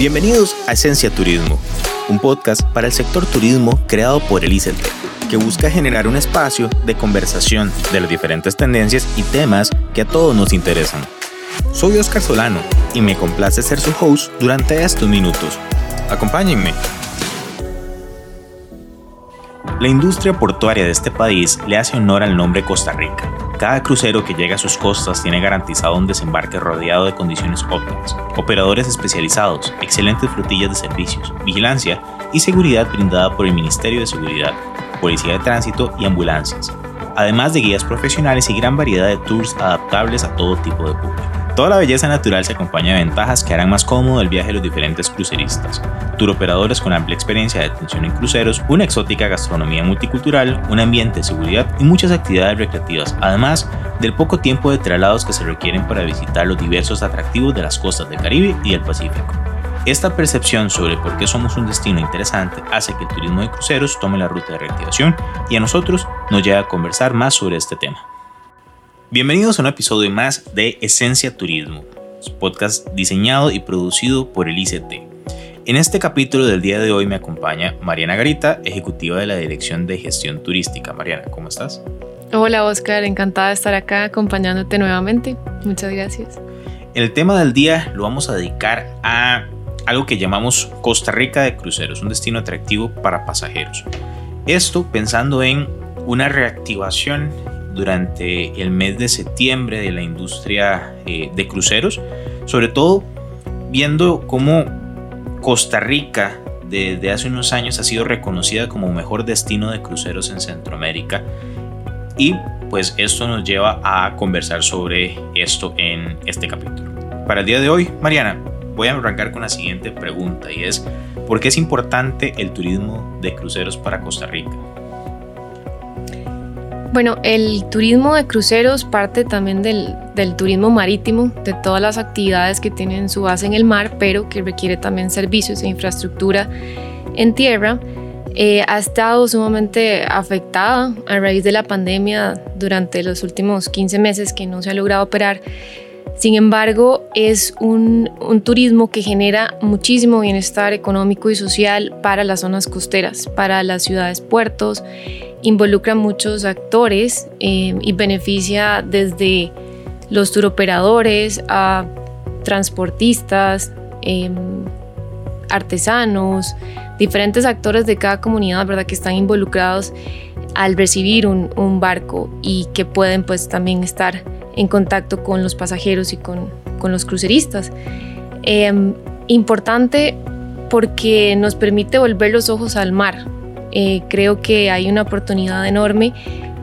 Bienvenidos a Esencia Turismo, un podcast para el sector turismo creado por el ICT, que busca generar un espacio de conversación de las diferentes tendencias y temas que a todos nos interesan. Soy Oscar Solano y me complace ser su host durante estos minutos. Acompáñenme. La industria portuaria de este país le hace honor al nombre Costa Rica cada crucero que llega a sus costas tiene garantizado un desembarque rodeado de condiciones óptimas, operadores especializados, excelentes flotillas de servicios, vigilancia y seguridad brindada por el Ministerio de Seguridad, Policía de Tránsito y ambulancias, además de guías profesionales y gran variedad de tours adaptables a todo tipo de público. Toda la belleza natural se acompaña de ventajas que harán más cómodo el viaje de los diferentes cruceristas. Turoperadores con amplia experiencia de atención en cruceros, una exótica gastronomía multicultural, un ambiente de seguridad y muchas actividades recreativas, además del poco tiempo de traslados que se requieren para visitar los diversos atractivos de las costas del Caribe y del Pacífico. Esta percepción sobre por qué somos un destino interesante hace que el turismo de cruceros tome la ruta de reactivación y a nosotros nos lleve a conversar más sobre este tema. Bienvenidos a un episodio más de Esencia Turismo, podcast diseñado y producido por el ICT. En este capítulo del día de hoy me acompaña Mariana Garita, ejecutiva de la Dirección de Gestión Turística. Mariana, ¿cómo estás? Hola Oscar, encantada de estar acá acompañándote nuevamente. Muchas gracias. El tema del día lo vamos a dedicar a algo que llamamos Costa Rica de cruceros, un destino atractivo para pasajeros. Esto pensando en una reactivación durante el mes de septiembre de la industria eh, de cruceros, sobre todo viendo cómo Costa Rica desde hace unos años ha sido reconocida como mejor destino de cruceros en Centroamérica y pues esto nos lleva a conversar sobre esto en este capítulo. Para el día de hoy, Mariana, voy a arrancar con la siguiente pregunta y es ¿por qué es importante el turismo de cruceros para Costa Rica? Bueno, el turismo de cruceros parte también del, turismo marítimo, de todas las actividades que tienen su base en el mar, pero que requiere también servicios e infraestructura en tierra. Eh, ha estado sumamente afectada a raíz de la pandemia durante los últimos 15 meses que no se ha logrado operar. Sin embargo, es un, un, turismo que genera muchísimo bienestar económico y social para las zonas costeras, para las ciudades puertos involucra muchos actores eh, y beneficia desde los turoperadores a transportistas, em, artesanos, diferentes actores de cada comunidad, ¿verdad? Que están involucrados al recibir un, barco y que pueden pues también estar en contacto con los pasajeros y con, con los cruceristas. Em, importante porque nos permite volver los ojos al mar, eh, creo que hay una oportunidad enorme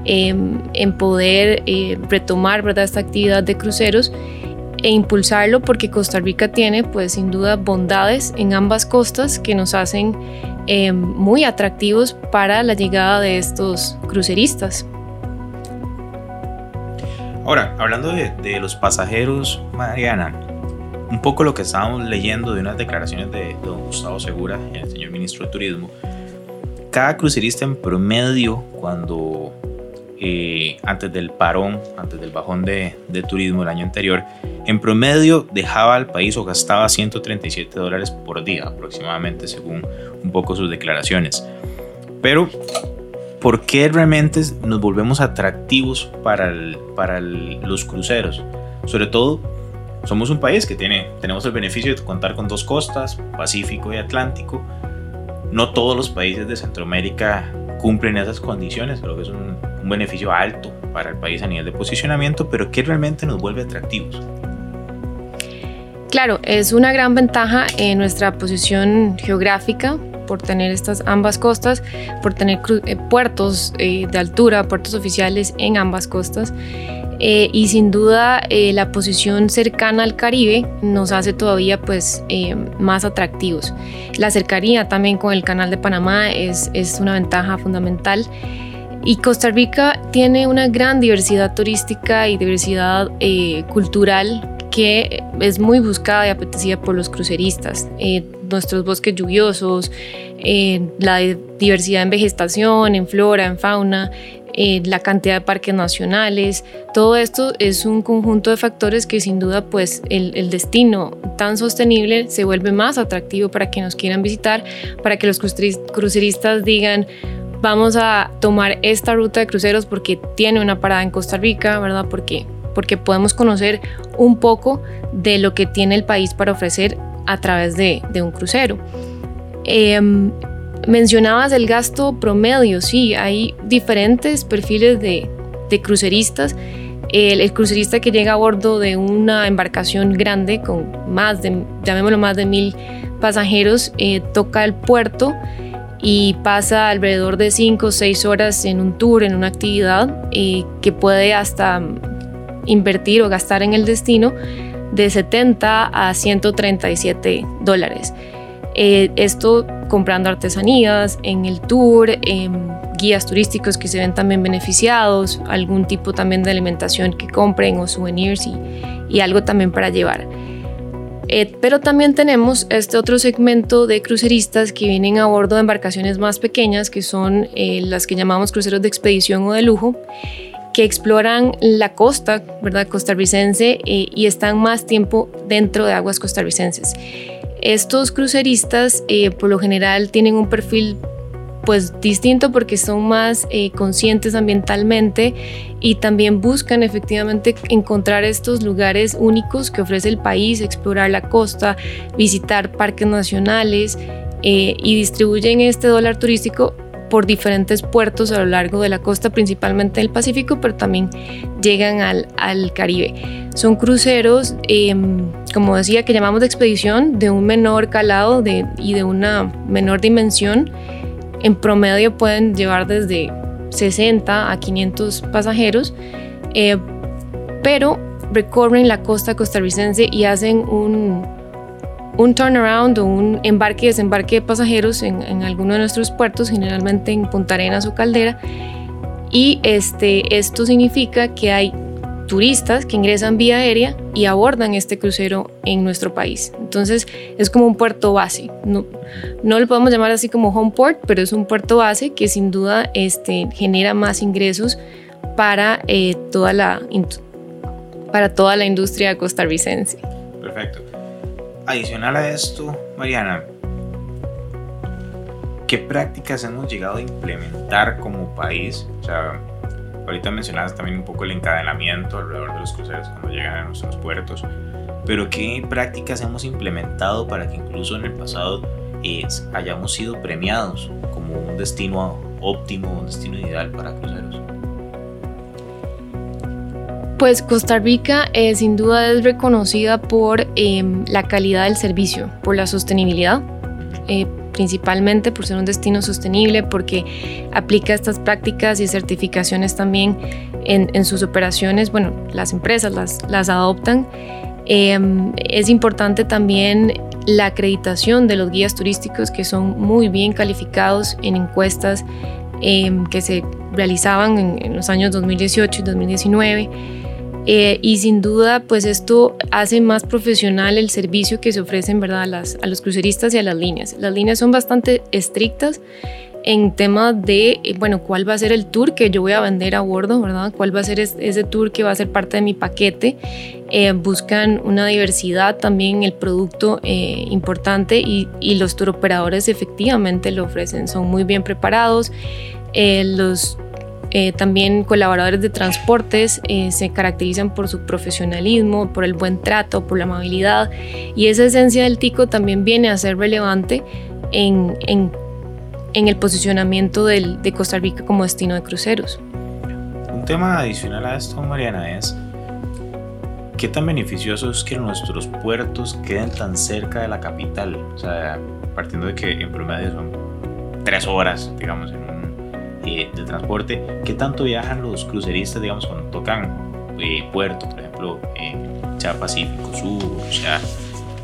em, en poder eh, retomar ¿verdad? esta actividad de cruceros e impulsarlo porque Costa Rica tiene pues sin duda bondades en ambas costas que nos hacen em, muy atractivos para la llegada de estos cruceristas. Ahora, hablando de, de los pasajeros, Mariana, un poco lo que estábamos leyendo de unas declaraciones de don Gustavo Segura, el señor ministro de Turismo, cada crucerista en promedio, cuando eh, antes del parón, antes del bajón de, turismo el año anterior, en promedio dejaba al país o gastaba 137 dólares por día aproximadamente, según un poco sus declaraciones. Pero, ¿por qué realmente nos volvemos atractivos para, para los cruceros? Sobre todo, somos un país que tiene, tenemos el beneficio de contar con dos costas, Pacífico y Atlántico, no todos los países de Centroamérica cumplen esas condiciones, creo que es un, beneficio alto para el país a nivel de posicionamiento, pero que realmente nos vuelve atractivos. Claro, es una gran ventaja en nuestra posición geográfica por tener estas ambas costas, por tener eh, puertos eh, de altura, puertos oficiales en ambas costas. Eh, y sin duda eh, la posición cercana al Caribe nos hace todavía pues eh, más atractivos. La cercanía también con el canal de Panamá es, es una ventaja fundamental. Y Costa Rica tiene una gran diversidad turística y diversidad cultural que es muy buscada y apetecida por los cruceristas. Nuestros bosques lluviosos, la diversidad en vegetación, en flora, en fauna, eh, la cantidad de parques nacionales, todo esto es un conjunto de factores que sin duda pues el, destino tan sostenible se vuelve más atractivo para que nos quieran visitar, para que los cruceristas digan vamos a tomar esta ruta de cruceros porque tiene una parada en Costa Rica, ¿verdad? Porque, porque podemos conocer un poco de lo que tiene el país para ofrecer a través de, un crucero. Em, mencionabas el gasto promedio, sí, hay diferentes perfiles de, cruceristas. El, crucerista que llega a bordo de una embarcación grande con más de, llamémoslo más de mil pasajeros, eh, toca el puerto y pasa alrededor de 5 o 6 horas en un tour, en una actividad eh, que puede hasta invertir o gastar en el destino de 70 a 137 dólares. Eh, esto comprando artesanías en el tour, guías turísticos que se ven también beneficiados, algún tipo también de alimentación que compren o souvenirs y, y algo también para llevar. Eh, pero también tenemos este otro segmento de cruceristas que vienen a bordo de embarcaciones más pequeñas, que son eh, las que llamamos cruceros de expedición o de lujo, que exploran la costa, ¿verdad? costarricense eh, y están más tiempo dentro de aguas costarricenses. Estos cruceristas por lo general tienen un perfil pues distinto porque son más eh, conscientes ambientalmente y también buscan efectivamente encontrar estos lugares únicos que ofrece el país, explorar la costa, visitar parques nacionales eh, y distribuyen este dólar turístico por diferentes puertos a lo largo de la costa, principalmente del Pacífico, pero también llegan al, al Caribe. Son cruceros, em, como decía, que llamamos de expedición, de un menor calado y de una menor dimensión en promedio pueden llevar desde 60 a 500 pasajeros, eh, pero recorren la costa costarricense y hacen un, un turnaround o un embarque y desembarque de pasajeros en, en alguno de nuestros puertos, generalmente en Punta Arenas o Caldera. Y este, esto significa que hay turistas que ingresan vía aérea y abordan este crucero en nuestro país. Entonces es como un puerto base. No, no lo podemos llamar así como home port, pero es un puerto base que sin duda este, genera más ingresos para, eh, toda la, para toda la industria costarricense. Perfecto. Adicional a esto, Mariana, ¿qué prácticas hemos llegado a implementar como país? O sea, Ahorita mencionabas también un poco el encadenamiento alrededor de los cruceros cuando llegan a nuestros puertos, pero ¿qué prácticas hemos implementado para que incluso en el pasado eh, hayamos sido premiados como un destino óptimo, un destino ideal para cruceros? Pues Costa Rica eh, sin duda es reconocida por em, la calidad del servicio, por la sostenibilidad. Eh, principalmente por ser un destino sostenible, porque aplica estas prácticas y certificaciones también en, sus operaciones. Bueno, las empresas las, adoptan. Em, es importante también la acreditación de los guías turísticos que son muy bien calificados en encuestas em, que se realizaban en, en los años 2018 y 2019. Eh, y sin duda, pues esto hace más profesional el servicio que se ofrece en verdad a, las, a los cruceristas y a las líneas. Las líneas son bastante estrictas en tema de, eh, bueno, cuál va a ser el tour que yo voy a vender a bordo, ¿verdad? ¿Cuál va a ser ese tour que va a ser parte de mi paquete? Eh, buscan una diversidad también en el producto importante y, y, los tour operadores efectivamente lo ofrecen, son muy bien preparados. los eh, también colaboradores de transportes eh, se caracterizan por su profesionalismo, por el buen trato, por la amabilidad y esa esencia del tico también viene a ser relevante en, el posicionamiento de Costa Rica como destino de cruceros. Un tema adicional a esto, Mariana, es qué tan beneficioso es que nuestros puertos queden tan cerca de la capital, o sea, partiendo de que en promedio son tres horas, digamos, en eh, de transporte, ¿qué tanto viajan los cruceristas, digamos, cuando tocan eh, puertos, por ejemplo, sea Pacífico Sur, o sea,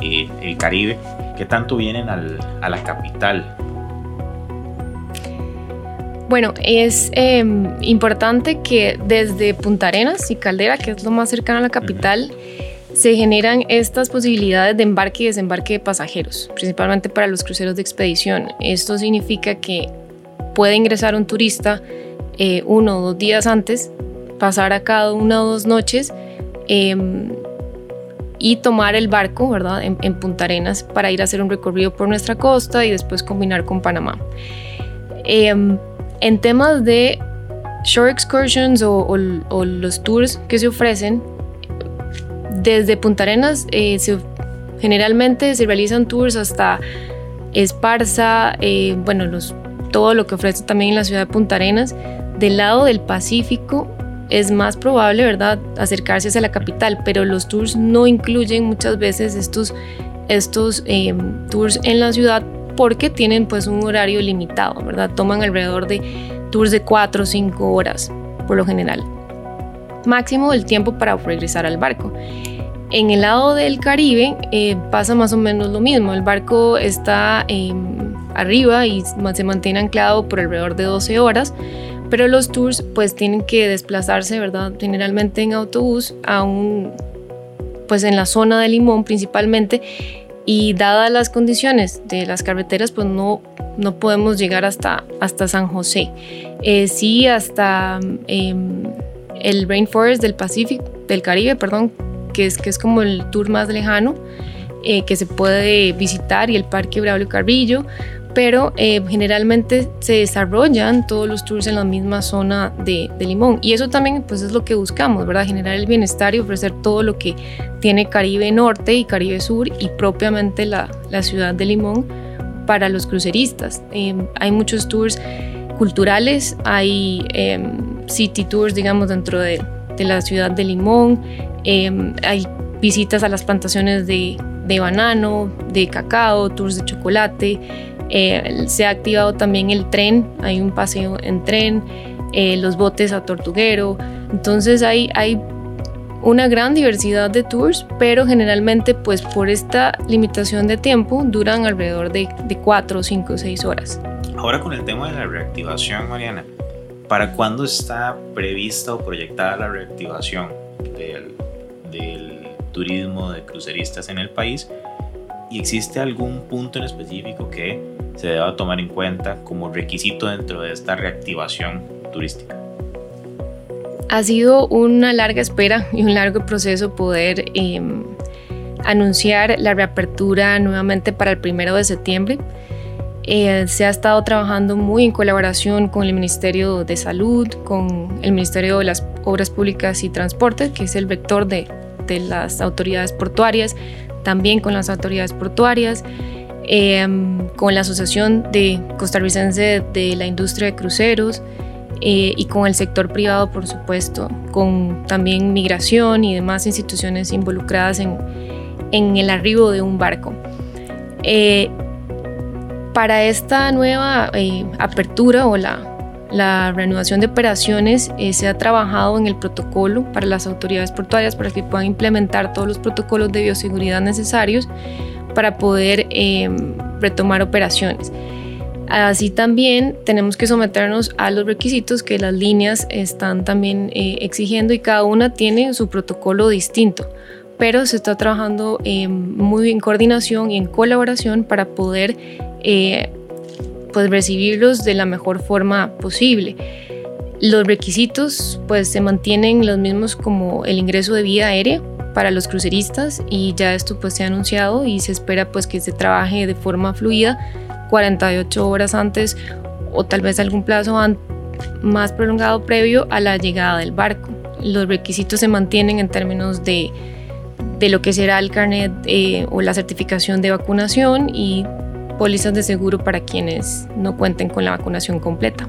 eh, el Caribe, qué tanto vienen al, a la capital? Bueno, es em, importante que desde Punta Arenas y Caldera, que es lo más cercano a la capital, se generan estas posibilidades de embarque y desembarque de pasajeros, principalmente para los cruceros de expedición. Esto significa que puede ingresar un turista eh, uno o dos días antes, pasar a cada una o dos noches em, y tomar el barco, ¿verdad? En, Punta Arenas para ir a hacer un recorrido por nuestra costa y después combinar con Panamá. Em, en temas de shore excursions o, los tours que se ofrecen, desde Punta Arenas eh, generalmente se realizan tours hasta Esparza, eh, bueno, los, todo lo que ofrece también la ciudad de Punta Arenas. Del lado del Pacífico es más probable, ¿verdad?, acercarse hacia la capital, pero los tours no incluyen muchas veces estos, estos em, tours en la ciudad porque tienen pues un horario limitado, ¿verdad? Toman alrededor de tours de 4 o 5 horas por lo general. Máximo el tiempo para regresar al barco. En el lado del Caribe eh, pasa más o menos lo mismo. El barco está em, arriba y se mantiene anclado por alrededor de 12 horas, pero los tours pues tienen que desplazarse, ¿verdad? Generalmente en autobús a un, pues en la zona de Limón principalmente y dadas las condiciones de las carreteras pues no, no podemos llegar hasta, hasta San José. Eh, sí, hasta em, el Rainforest del Pacífico, del Caribe, perdón, que es, que es como el tour más lejano eh, que se puede visitar y el Parque Braulio Carrillo, pero eh, generalmente se desarrollan todos los tours en la misma zona de, Limón y eso también pues es lo que buscamos, ¿verdad? Generar el bienestar y ofrecer todo lo que tiene Caribe Norte y Caribe Sur y propiamente la, la ciudad de Limón para los cruceristas. Em, hay muchos tours culturales, hay em, city tours, digamos, dentro de, de la ciudad de Limón, Em, hay visitas a las plantaciones de, banano, de cacao, tours de chocolate. Eh, se ha activado también el tren, hay un paseo en tren, eh, los botes a tortuguero. Entonces hay, hay una gran diversidad de tours, pero generalmente pues por esta limitación de tiempo duran alrededor de, de 4, 5, 6 horas. Ahora con el tema de la reactivación, Mariana, ¿para cuándo está prevista o proyectada la reactivación del, del turismo de cruceristas en el país y existe algún punto en específico que se deba tomar en cuenta como requisito dentro de esta reactivación turística. Ha sido una larga espera y un largo proceso poder em, anunciar la reapertura nuevamente para el primero de septiembre. Eh, se ha estado trabajando muy en colaboración con el Ministerio de Salud, con el Ministerio de las Obras Públicas y Transporte, que es el vector de, de las autoridades portuarias, también con las autoridades portuarias, em, con la Asociación de Costarricense de la Industria de Cruceros eh, y con el sector privado, por supuesto, con también migración y demás instituciones involucradas en, en el arribo de un barco. Eh, para esta nueva eh, apertura o la la reanudación de operaciones eh, se ha trabajado en el protocolo para las autoridades portuarias para que puedan implementar todos los protocolos de bioseguridad necesarios para poder eh, retomar operaciones. Así también tenemos que someternos a los requisitos que las líneas están también eh, exigiendo y cada una tiene su protocolo distinto, pero se está trabajando muy en coordinación y en colaboración para poder pues recibirlos de la mejor forma posible. Los requisitos pues se mantienen los mismos como el ingreso de vía aérea para los cruceristas y ya esto pues se ha anunciado y se espera pues que se trabaje de forma fluida 48 horas antes o tal vez algún plazo más prolongado previo a la llegada del barco. Los requisitos se mantienen en términos de, de lo que será el carnet eh, o la certificación de vacunación y pólizas de seguro para quienes no cuenten con la vacunación completa.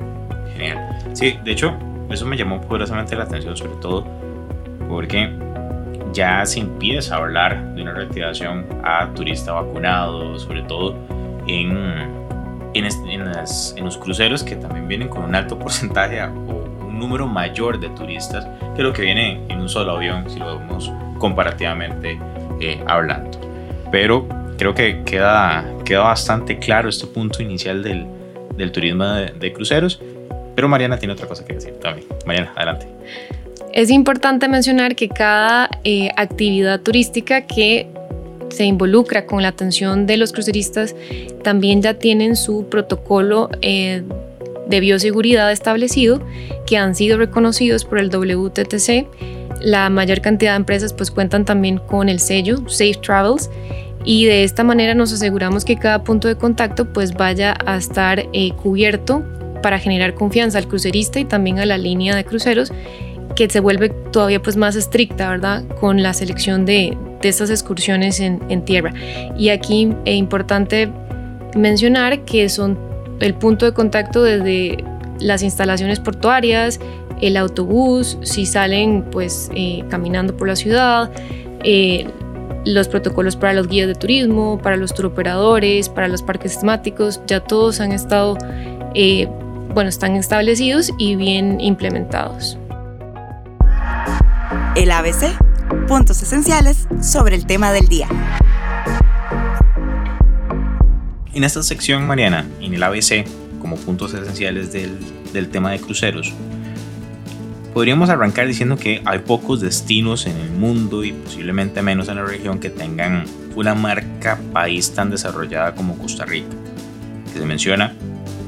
Genial. Sí, de hecho, eso me llamó poderosamente la atención, sobre todo porque ya se empieza a hablar de una reactivación a turistas vacunados, sobre todo en, en, en, los cruceros que también vienen con un alto porcentaje o un número mayor de turistas que lo que viene en un solo avión, si lo vemos comparativamente eh, hablando. Pero creo que queda, queda bastante claro este punto inicial del, del turismo de, cruceros. Pero Mariana tiene otra cosa que decir también. Mariana, adelante. Es importante mencionar que cada eh, actividad turística que se involucra con la atención de los cruceristas también ya tienen su protocolo eh, de bioseguridad establecido que han sido reconocidos por el WTTC. La mayor cantidad de empresas pues cuentan también con el sello Safe Travels y de esta manera nos aseguramos que cada punto de contacto pues vaya a estar eh, cubierto para generar confianza al crucerista y también a la línea de cruceros que se vuelve todavía pues más estricta, ¿verdad? Con la selección de, de estas excursiones en, en, tierra. Y aquí es importante mencionar que son el punto de contacto desde las instalaciones portuarias, el autobús, si salen pues eh, caminando por la ciudad, eh, los protocolos para los guías de turismo, para los turoperadores, para los parques temáticos, ya todos han estado, eh, bueno, están establecidos y bien implementados. El ABC, puntos esenciales sobre el tema del día. En esta sección, Mariana, en el ABC, como puntos esenciales del, del tema de cruceros, podríamos arrancar diciendo que hay pocos destinos en el mundo y posiblemente menos en la región que tengan una marca país tan desarrollada como Costa Rica, que se menciona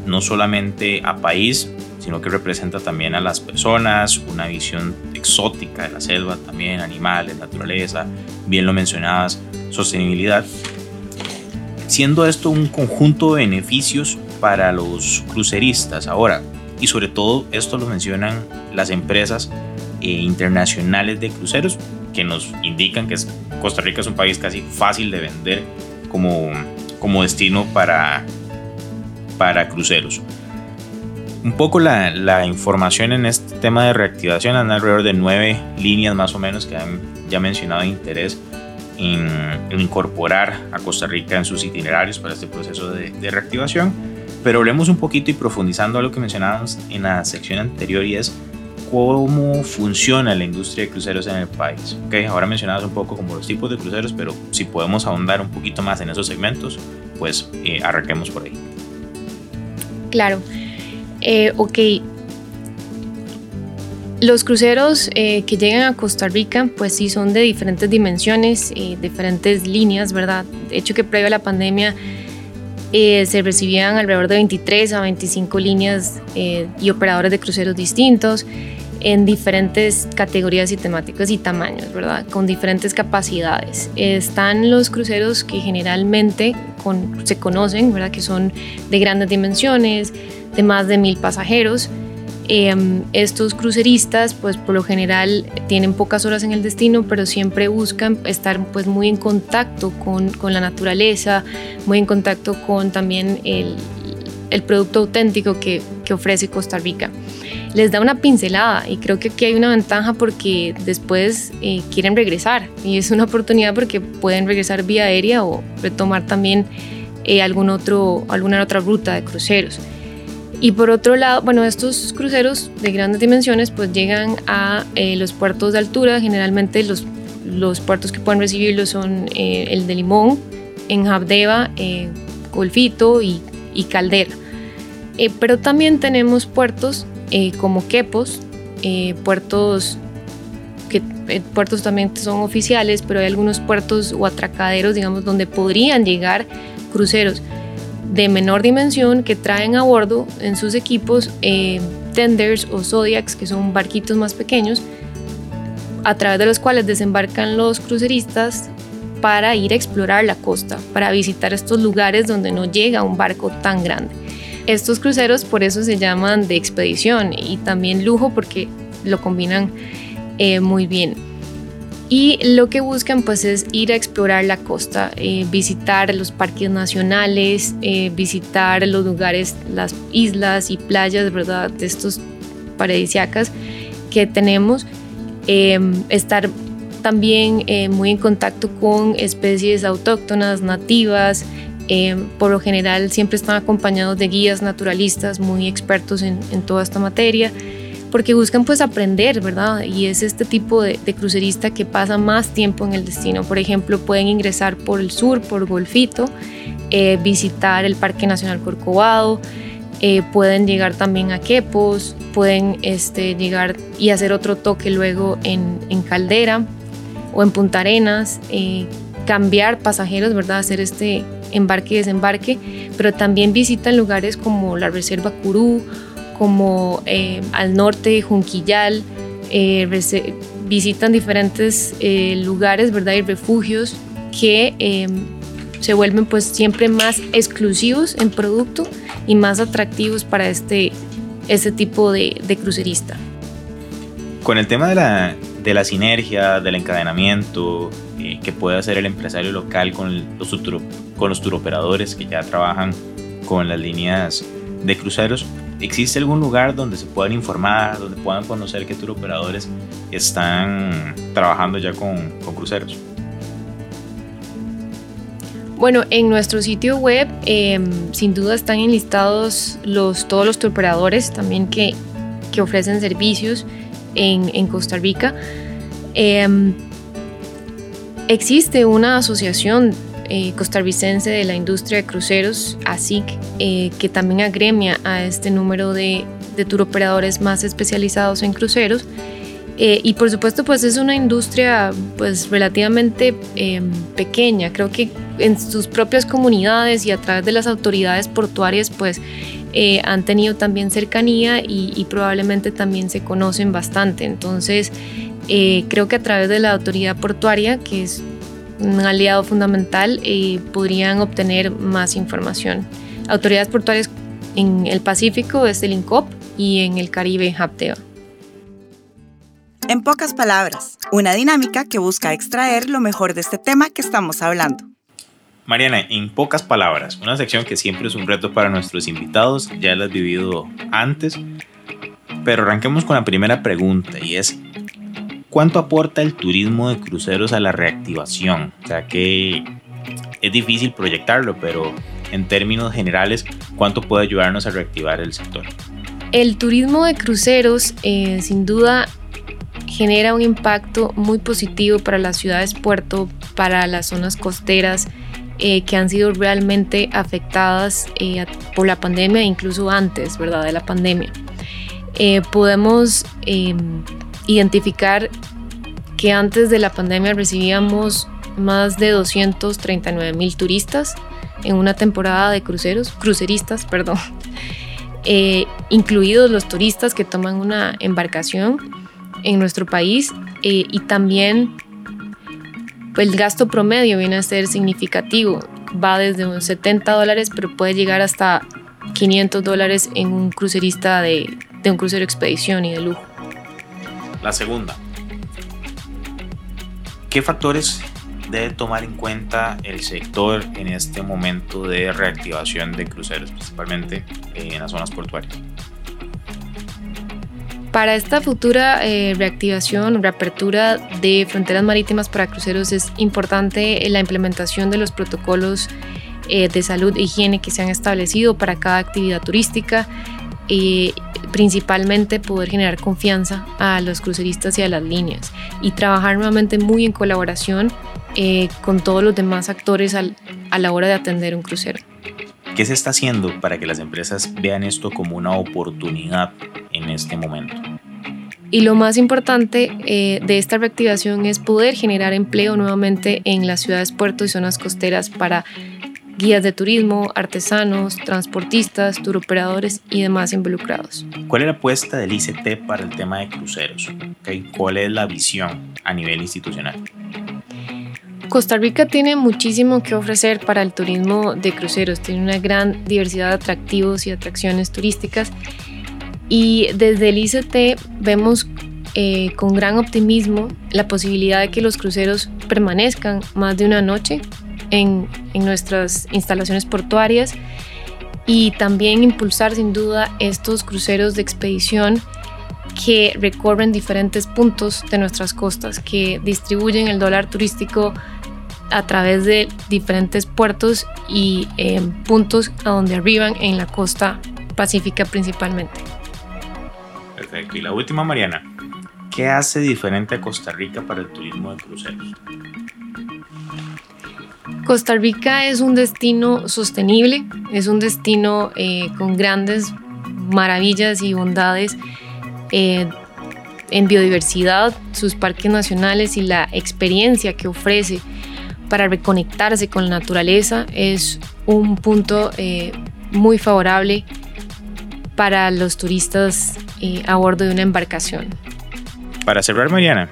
no solamente a país, sino que representa también a las personas, una visión exótica de la selva, también animales, naturaleza, bien lo mencionabas, sostenibilidad, siendo esto un conjunto de beneficios para los cruceristas. Ahora, y sobre todo esto lo mencionan las empresas eh, internacionales de cruceros que nos indican que Costa Rica es un país casi fácil de vender como, como destino para, para cruceros. Un poco la, la, información en este tema de reactivación, han alrededor de nueve líneas más o menos que han ya mencionado interés en, incorporar a Costa Rica en sus itinerarios para este proceso de, de reactivación pero hablemos un poquito y profundizando a lo que mencionábamos en la sección anterior y es cómo funciona la industria de cruceros en el país. Okay, ahora mencionabas un poco como los tipos de cruceros, pero si podemos ahondar un poquito más en esos segmentos, pues eh, arranquemos por ahí. Claro. Eh, ok. Los cruceros eh, que llegan a Costa Rica, pues sí son de diferentes dimensiones, eh, diferentes líneas, ¿verdad? De hecho que previo a la pandemia eh, se recibían alrededor de 23 a 25 líneas eh, y operadores de cruceros distintos en diferentes categorías y temáticas y tamaños, ¿verdad? Con diferentes capacidades. están los cruceros que generalmente se conocen, ¿verdad? Que son de grandes dimensiones, de más de mil pasajeros Em, estos cruceristas, pues por lo general tienen pocas horas en el destino, pero siempre buscan estar pues muy en contacto con, con la naturaleza, muy en contacto con también el, el producto auténtico que, que, ofrece Costa Rica. Les da una pincelada y creo que aquí hay una ventaja porque después eh, quieren regresar y es una oportunidad porque pueden regresar vía aérea o retomar también eh, algún otro, alguna otra ruta de cruceros. Y por otro lado, bueno, estos cruceros de grandes dimensiones pues llegan a eh, los puertos de altura, generalmente los, los puertos que pueden recibirlos son eh, el de Limón, en Jabdeva, eh, Golfito y, y Caldera. pero también tenemos puertos como Quepos, puertos que puertos también son oficiales, pero hay algunos puertos o atracaderos, digamos, donde podrían llegar cruceros de menor dimensión que traen a bordo en sus equipos eh, tenders o zodiacs, que son barquitos más pequeños, a través de los cuales desembarcan los cruceristas para ir a explorar la costa, para visitar estos lugares donde no llega un barco tan grande. Estos cruceros por eso se llaman de expedición y también lujo porque lo combinan eh, muy bien y lo que buscan pues es ir a explorar la costa, eh, visitar los parques nacionales, eh, visitar los lugares, las islas y playas, ¿verdad? De estos paradisiacas que tenemos, em, estar también eh, muy en contacto con especies autóctonas, nativas, em, por lo general siempre están acompañados de guías naturalistas muy expertos en, en toda esta materia porque buscan pues aprender, ¿verdad? Y es este tipo de, crucerista que pasa más tiempo en el destino. Por ejemplo, pueden ingresar por el sur, por Golfito, eh, visitar el Parque Nacional Corcovado, eh, pueden llegar también a Quepos, pueden este, llegar y hacer otro toque luego en, Caldera o en Punta Arenas, eh, cambiar pasajeros, ¿verdad? Hacer este, embarque y desembarque, pero también visitan lugares como la Reserva Curú, como eh, al norte Junquillal, eh, visitan diferentes eh, lugares, ¿verdad? Y refugios que em, se vuelven pues siempre más exclusivos en producto y más atractivos para este, este tipo de, de crucerista. Con el tema de la, de la sinergia, del encadenamiento eh, que puede hacer el empresario local con los, con los turoperadores que ya trabajan con las líneas de cruceros, ¿existe algún lugar donde se puedan informar, donde puedan conocer qué turoperadores están trabajando ya con, con cruceros? Bueno, en nuestro sitio web em, sin duda están enlistados los, todos los operadores también que, que ofrecen servicios en, en Costa Rica. Em, existe una asociación eh, costarricense de la industria de cruceros, ASIC, eh, que también agremia a este número de, de turoperadores más especializados en cruceros. Eh, y por supuesto, pues es una industria pues relativamente em, pequeña. Creo que en sus propias comunidades y a través de las autoridades portuarias, pues eh, han tenido también cercanía y, probablemente también se conocen bastante. Entonces, creo que a través de la autoridad portuaria, que es un aliado fundamental, podrían obtener más información. Autoridades portuarias en el Pacífico es el INCOP y en el Caribe HAPTEA. En pocas palabras, una dinámica que busca extraer lo mejor de este tema que estamos hablando. Mariana, en pocas palabras, una sección que siempre es un reto para nuestros invitados, ya la has vivido antes, pero arranquemos con la primera pregunta y es, ¿cuánto aporta el turismo de cruceros a la reactivación? O sea que es difícil proyectarlo, pero en términos generales, ¿cuánto puede ayudarnos a reactivar el sector? El turismo de cruceros, eh, sin duda, genera un impacto muy positivo para las ciudades puerto, para las zonas costeras eh, que han sido realmente afectadas eh, por la pandemia, incluso antes, ¿verdad?, de la pandemia. Eh, podemos em, identificar que antes de la pandemia recibíamos más de 239 mil turistas en una temporada de cruceros, cruceristas, perdón, incluidos los turistas que toman una embarcación en nuestro país eh, y también pues, el gasto promedio viene a ser significativo. Va desde unos 70 dólares, pero puede llegar hasta 500 dólares en un crucerista de, de un crucero expedición y de lujo. La segunda. ¿Qué factores debe tomar en cuenta el sector en este momento de reactivación de cruceros, principalmente en las zonas portuarias? Para esta futura eh, reactivación reapertura de fronteras marítimas para cruceros es importante la implementación de los protocolos eh, de salud e higiene que se han establecido para cada actividad turística. Y principalmente poder generar confianza a los cruceristas y a las líneas y trabajar nuevamente muy en colaboración eh, con todos los demás actores a la hora de atender un crucero. ¿Qué se está haciendo para que las empresas vean esto como una oportunidad en este momento? Y lo más importante eh, de esta reactivación es poder generar empleo nuevamente en las ciudades, puertos y zonas costeras para guías de turismo, artesanos, transportistas, turoperadores y demás involucrados. ¿Cuál es la apuesta del ICT para el tema de cruceros? ¿Cuál es la visión a nivel institucional? Costa Rica tiene muchísimo que ofrecer para el turismo de cruceros, tiene una gran diversidad de atractivos y atracciones turísticas y desde el ICT vemos eh, con gran optimismo la posibilidad de que los cruceros permanezcan más de una noche en, en nuestras instalaciones portuarias y también impulsar sin duda estos cruceros de expedición que recorren diferentes puntos de nuestras costas, que distribuyen el dólar turístico a través de diferentes puertos y eh, puntos a donde arriban en la costa pacífica principalmente. Perfecto. Y la última, Mariana. ¿Qué hace diferente a Costa Rica para el turismo de cruceros? Costa Rica es un destino sostenible, es un destino eh, con grandes maravillas y bondades eh, en biodiversidad, sus parques nacionales y la experiencia que ofrece para reconectarse con la naturaleza es un punto eh, muy favorable para los turistas a bordo de una embarcación. Para cerrar, Mariana,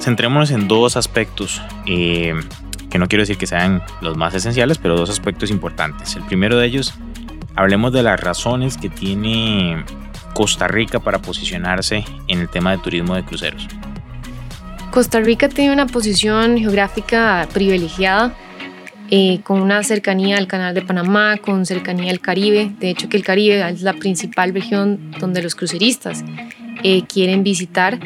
centrémonos en dos aspectos, que no quiero decir que sean los más esenciales, pero dos aspectos importantes. El primero de ellos, hablemos de las razones que tiene Costa Rica para posicionarse en el tema de turismo de cruceros. Costa Rica tiene una posición geográfica privilegiada, eh, con una cercanía al Canal de Panamá, con cercanía al Caribe. De hecho, que el Caribe es la principal región donde los cruceristas eh, quieren visitar.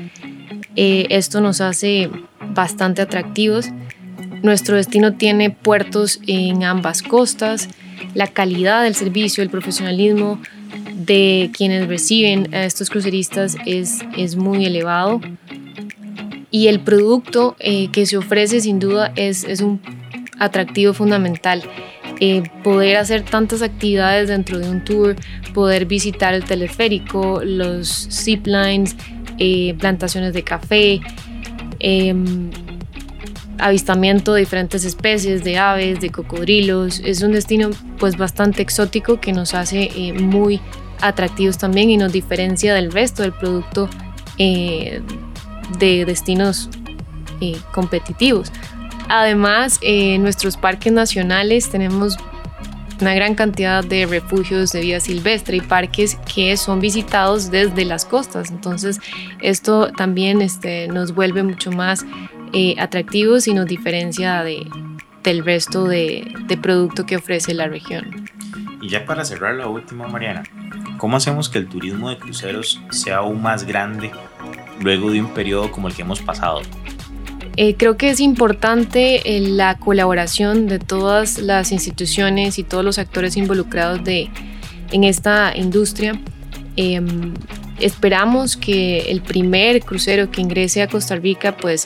Eh, esto nos hace bastante atractivos. Nuestro destino tiene puertos en ambas costas. La calidad del servicio, el profesionalismo de quienes reciben a estos cruceristas es, es muy elevado y el producto eh, que se ofrece sin duda es, es un atractivo fundamental. Eh, poder hacer tantas actividades dentro de un tour, poder visitar el teleférico, los ziplines, eh, plantaciones de café, em, avistamiento de diferentes especies de aves, de cocodrilos. Es un destino pues bastante exótico que nos hace muy atractivos también y nos diferencia del resto del producto de destinos eh, competitivos. Además, en nuestros parques nacionales tenemos una gran cantidad de refugios de vida silvestre y parques que son visitados desde las costas. Entonces, esto también este, nos vuelve mucho más eh, atractivos y nos diferencia de, del resto de, de producto que ofrece la región. Y ya para cerrar la última, Mariana, ¿cómo hacemos que el turismo de cruceros sea aún más grande luego de un periodo como el que hemos pasado? Eh, creo que es importante eh, la colaboración de todas las instituciones y todos los actores involucrados de, en esta industria. Em, esperamos que el primer crucero que ingrese a Costa Rica pues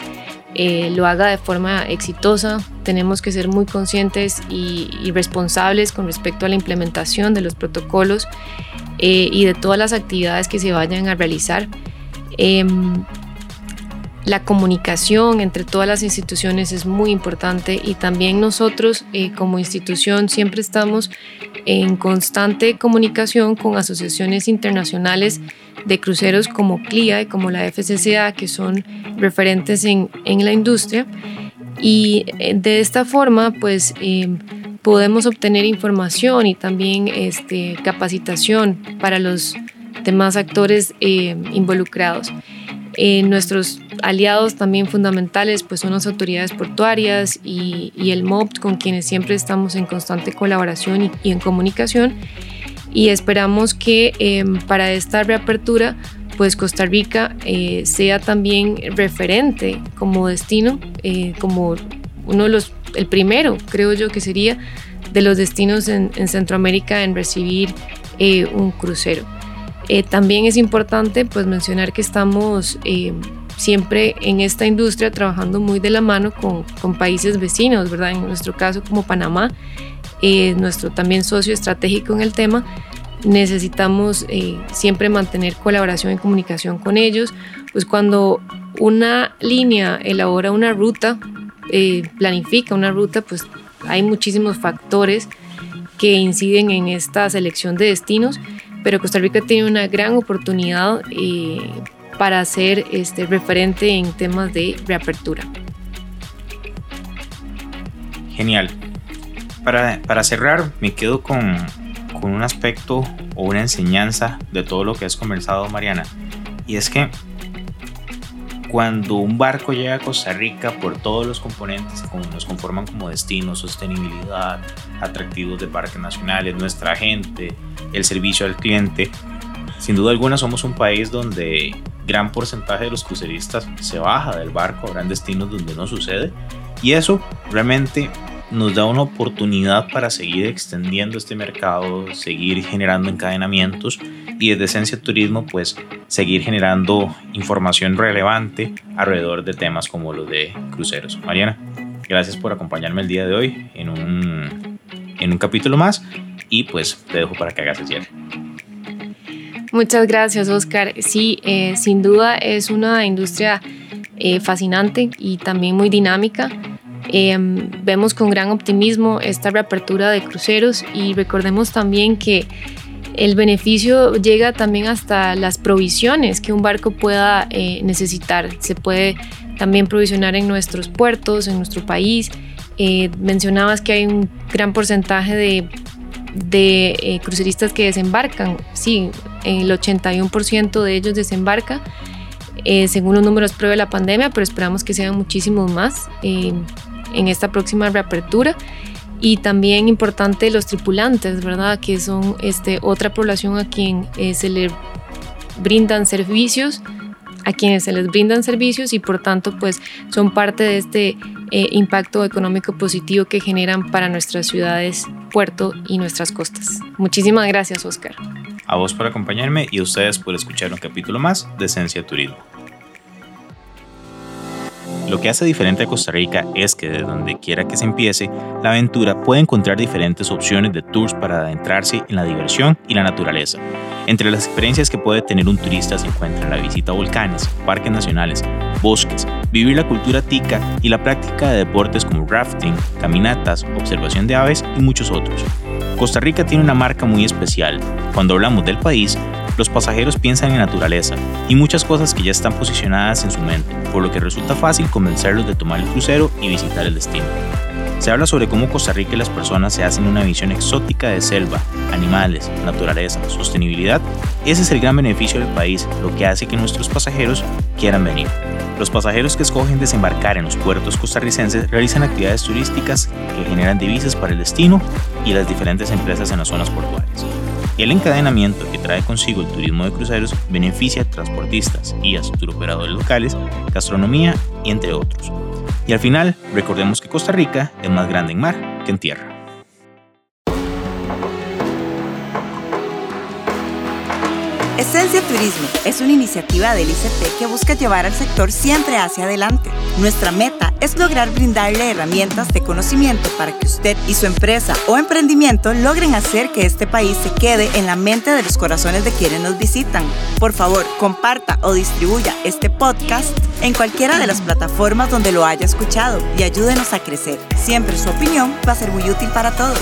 eh, lo haga de forma exitosa. Tenemos que ser muy conscientes y, y responsables con respecto a la implementación de los protocolos y de todas las actividades que se vayan a realizar. La comunicación entre todas las instituciones es muy importante y también nosotros eh, como institución siempre estamos en constante comunicación con asociaciones internacionales de cruceros como CLIA y como la FCCA, que son referentes en, en la industria. Y eh, de esta forma, pues em, podemos obtener información y también este, capacitación para los demás actores eh, involucrados. Eh, nuestros aliados también fundamentales pues son las autoridades portuarias y, el MOPT con quienes siempre estamos en constante colaboración y, en comunicación y esperamos que em, para esta reapertura pues Costa Rica eh, sea también referente como destino, como uno de los, el primero creo yo que sería de los destinos en, en Centroamérica en recibir un crucero. Eh, también es importante pues mencionar que estamos eh, siempre en esta industria trabajando muy de la mano con, con países vecinos, ¿verdad? En nuestro caso como Panamá, eh, nuestro también socio estratégico en el tema, necesitamos siempre mantener colaboración y comunicación con ellos, pues cuando una línea elabora una ruta, planifica una ruta, pues hay muchísimos factores que inciden en esta selección de destinos pero Costa Rica tiene una gran oportunidad eh, para ser este, referente en temas de reapertura. Genial. Para, para cerrar, me quedo con, con un aspecto o una enseñanza de todo lo que has conversado, Mariana. Y es que cuando un barco llega a Costa Rica por todos los componentes que nos conforman como destino, sostenibilidad, atractivos de parques nacionales, nuestra gente, el servicio al cliente, sin duda alguna somos un país donde gran porcentaje de los cruceristas se baja del barco, habrán destinos donde no sucede y eso realmente nos da una oportunidad para seguir extendiendo este mercado, seguir generando encadenamientos y desde Esencia Turismo pues seguir generando información relevante alrededor de temas como los de cruceros. Mariana, gracias por acompañarme el día de hoy en un, en un capítulo más y pues te dejo para que hagas el cierre. Muchas gracias Oscar. Sí, eh, sin duda es una industria eh, fascinante y también muy dinámica Em, vemos con gran optimismo esta reapertura de cruceros y recordemos también que el beneficio llega también hasta las provisiones que un barco pueda eh, necesitar. Se puede también provisionar en nuestros puertos, en nuestro país. Eh, mencionabas que hay un gran porcentaje de, de eh, cruceristas que desembarcan. Sí, el 81% de ellos desembarca. según los números previo a la pandemia, pero esperamos que sean muchísimos más en esta próxima reapertura. Y también importante los tripulantes, ¿verdad? Que son este, otra población a quien eh, se le brindan servicios, a quienes se les brindan servicios y por tanto pues son parte de este eh, impacto económico positivo que generan para nuestras ciudades, puerto y nuestras costas. Muchísimas gracias, Oscar. A vos por acompañarme y a ustedes por escuchar un capítulo más de Esencia Turismo. Lo que hace diferente a Costa Rica es que de donde quiera que se empiece, la aventura puede encontrar diferentes opciones de tours para adentrarse en la diversión y la naturaleza. Entre las experiencias que puede tener un turista se encuentran la visita a volcanes, parques nacionales, bosques, vivir la cultura tica y la práctica de deportes como rafting, caminatas, observación de aves y muchos otros. Costa Rica tiene una marca muy especial. Cuando hablamos del país, los pasajeros piensan en naturaleza y muchas cosas que ya están posicionadas en su mente, por lo que resulta fácil convencerlos de tomar el crucero y visitar el destino. Se habla sobre cómo Costa Rica y las personas se hacen una visión exótica de selva, animales, naturaleza, sostenibilidad. Ese es el gran beneficio del país, lo que hace que nuestros pasajeros quieran venir. Los pasajeros que escogen desembarcar en los puertos costarricenses realizan actividades turísticas que generan divisas para el destino y las diferentes empresas en las zonas portuarias. El encadenamiento que trae consigo el turismo de cruceros beneficia a transportistas, guías, turoperadores locales, gastronomía entre otros. Y al final, recordemos que Costa Rica es más grande en mar que en tierra. Esencia Turismo es una iniciativa del ICT que busca llevar al sector siempre hacia adelante. Nuestra meta es lograr brindarle herramientas de conocimiento para que usted y su empresa o emprendimiento logren hacer que este país se quede en la mente de los corazones de quienes nos visitan. Por favor, comparta o distribuya este podcast en cualquiera de las plataformas donde lo haya escuchado y ayúdenos a crecer. Siempre su opinión va a ser muy útil para todos.